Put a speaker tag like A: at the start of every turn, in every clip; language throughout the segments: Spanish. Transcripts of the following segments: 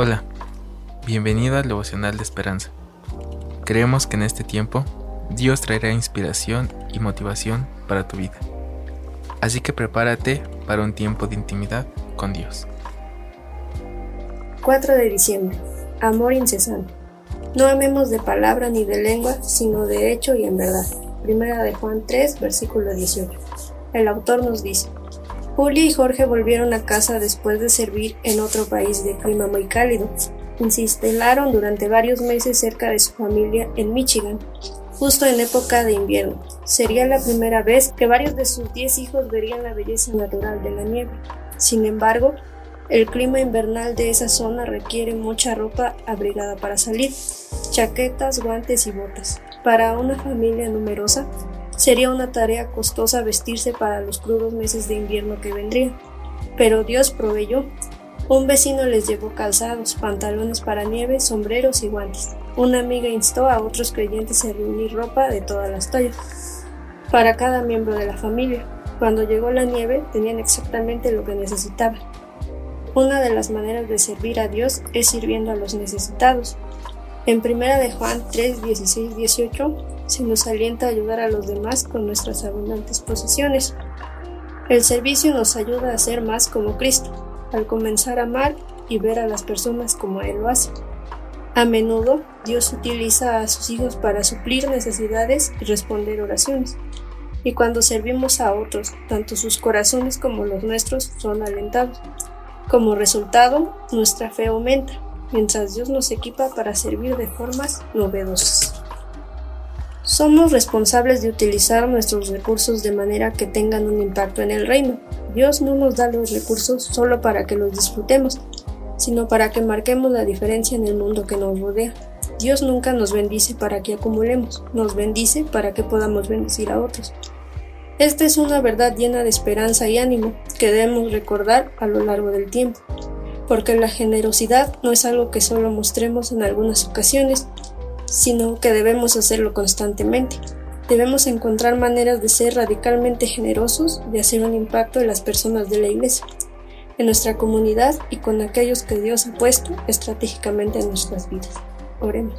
A: Hola, bienvenido al devocional de esperanza. Creemos que en este tiempo Dios traerá inspiración y motivación para tu vida. Así que prepárate para un tiempo de intimidad con Dios.
B: 4 de diciembre. Amor incesante. No amemos de palabra ni de lengua, sino de hecho y en verdad. Primera de Juan 3, versículo 18. El autor nos dice, Julia y Jorge volvieron a casa después de servir en otro país de clima muy cálido. Se durante varios meses cerca de su familia en Michigan, justo en época de invierno. Sería la primera vez que varios de sus diez hijos verían la belleza natural de la nieve. Sin embargo, el clima invernal de esa zona requiere mucha ropa abrigada para salir, chaquetas, guantes y botas. Para una familia numerosa, Sería una tarea costosa vestirse para los crudos meses de invierno que vendrían. Pero Dios proveyó. Un vecino les llevó calzados, pantalones para nieve, sombreros y guantes. Una amiga instó a otros creyentes a reunir ropa de todas las tallas para cada miembro de la familia. Cuando llegó la nieve tenían exactamente lo que necesitaban. Una de las maneras de servir a Dios es sirviendo a los necesitados. En 1 de Juan 3, 16, 18 se nos alienta a ayudar a los demás con nuestras abundantes posesiones. El servicio nos ayuda a ser más como Cristo, al comenzar a amar y ver a las personas como Él lo hace. A menudo Dios utiliza a sus hijos para suplir necesidades y responder oraciones. Y cuando servimos a otros, tanto sus corazones como los nuestros son alentados. Como resultado, nuestra fe aumenta mientras Dios nos equipa para servir de formas novedosas. Somos responsables de utilizar nuestros recursos de manera que tengan un impacto en el reino. Dios no nos da los recursos solo para que los disfrutemos, sino para que marquemos la diferencia en el mundo que nos rodea. Dios nunca nos bendice para que acumulemos, nos bendice para que podamos bendecir a otros. Esta es una verdad llena de esperanza y ánimo que debemos recordar a lo largo del tiempo porque la generosidad no es algo que solo mostremos en algunas ocasiones, sino que debemos hacerlo constantemente. Debemos encontrar maneras de ser radicalmente generosos, de hacer un impacto en las personas de la iglesia, en nuestra comunidad y con aquellos que Dios ha puesto estratégicamente en nuestras vidas. Oremos.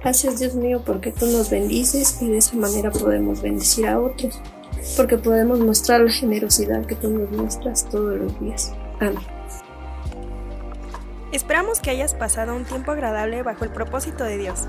B: Gracias Dios mío porque tú nos bendices y de esa manera podemos bendecir a otros, porque podemos mostrar la generosidad que tú nos muestras todos los días. Amén.
C: Esperamos que hayas pasado un tiempo agradable bajo el propósito de Dios.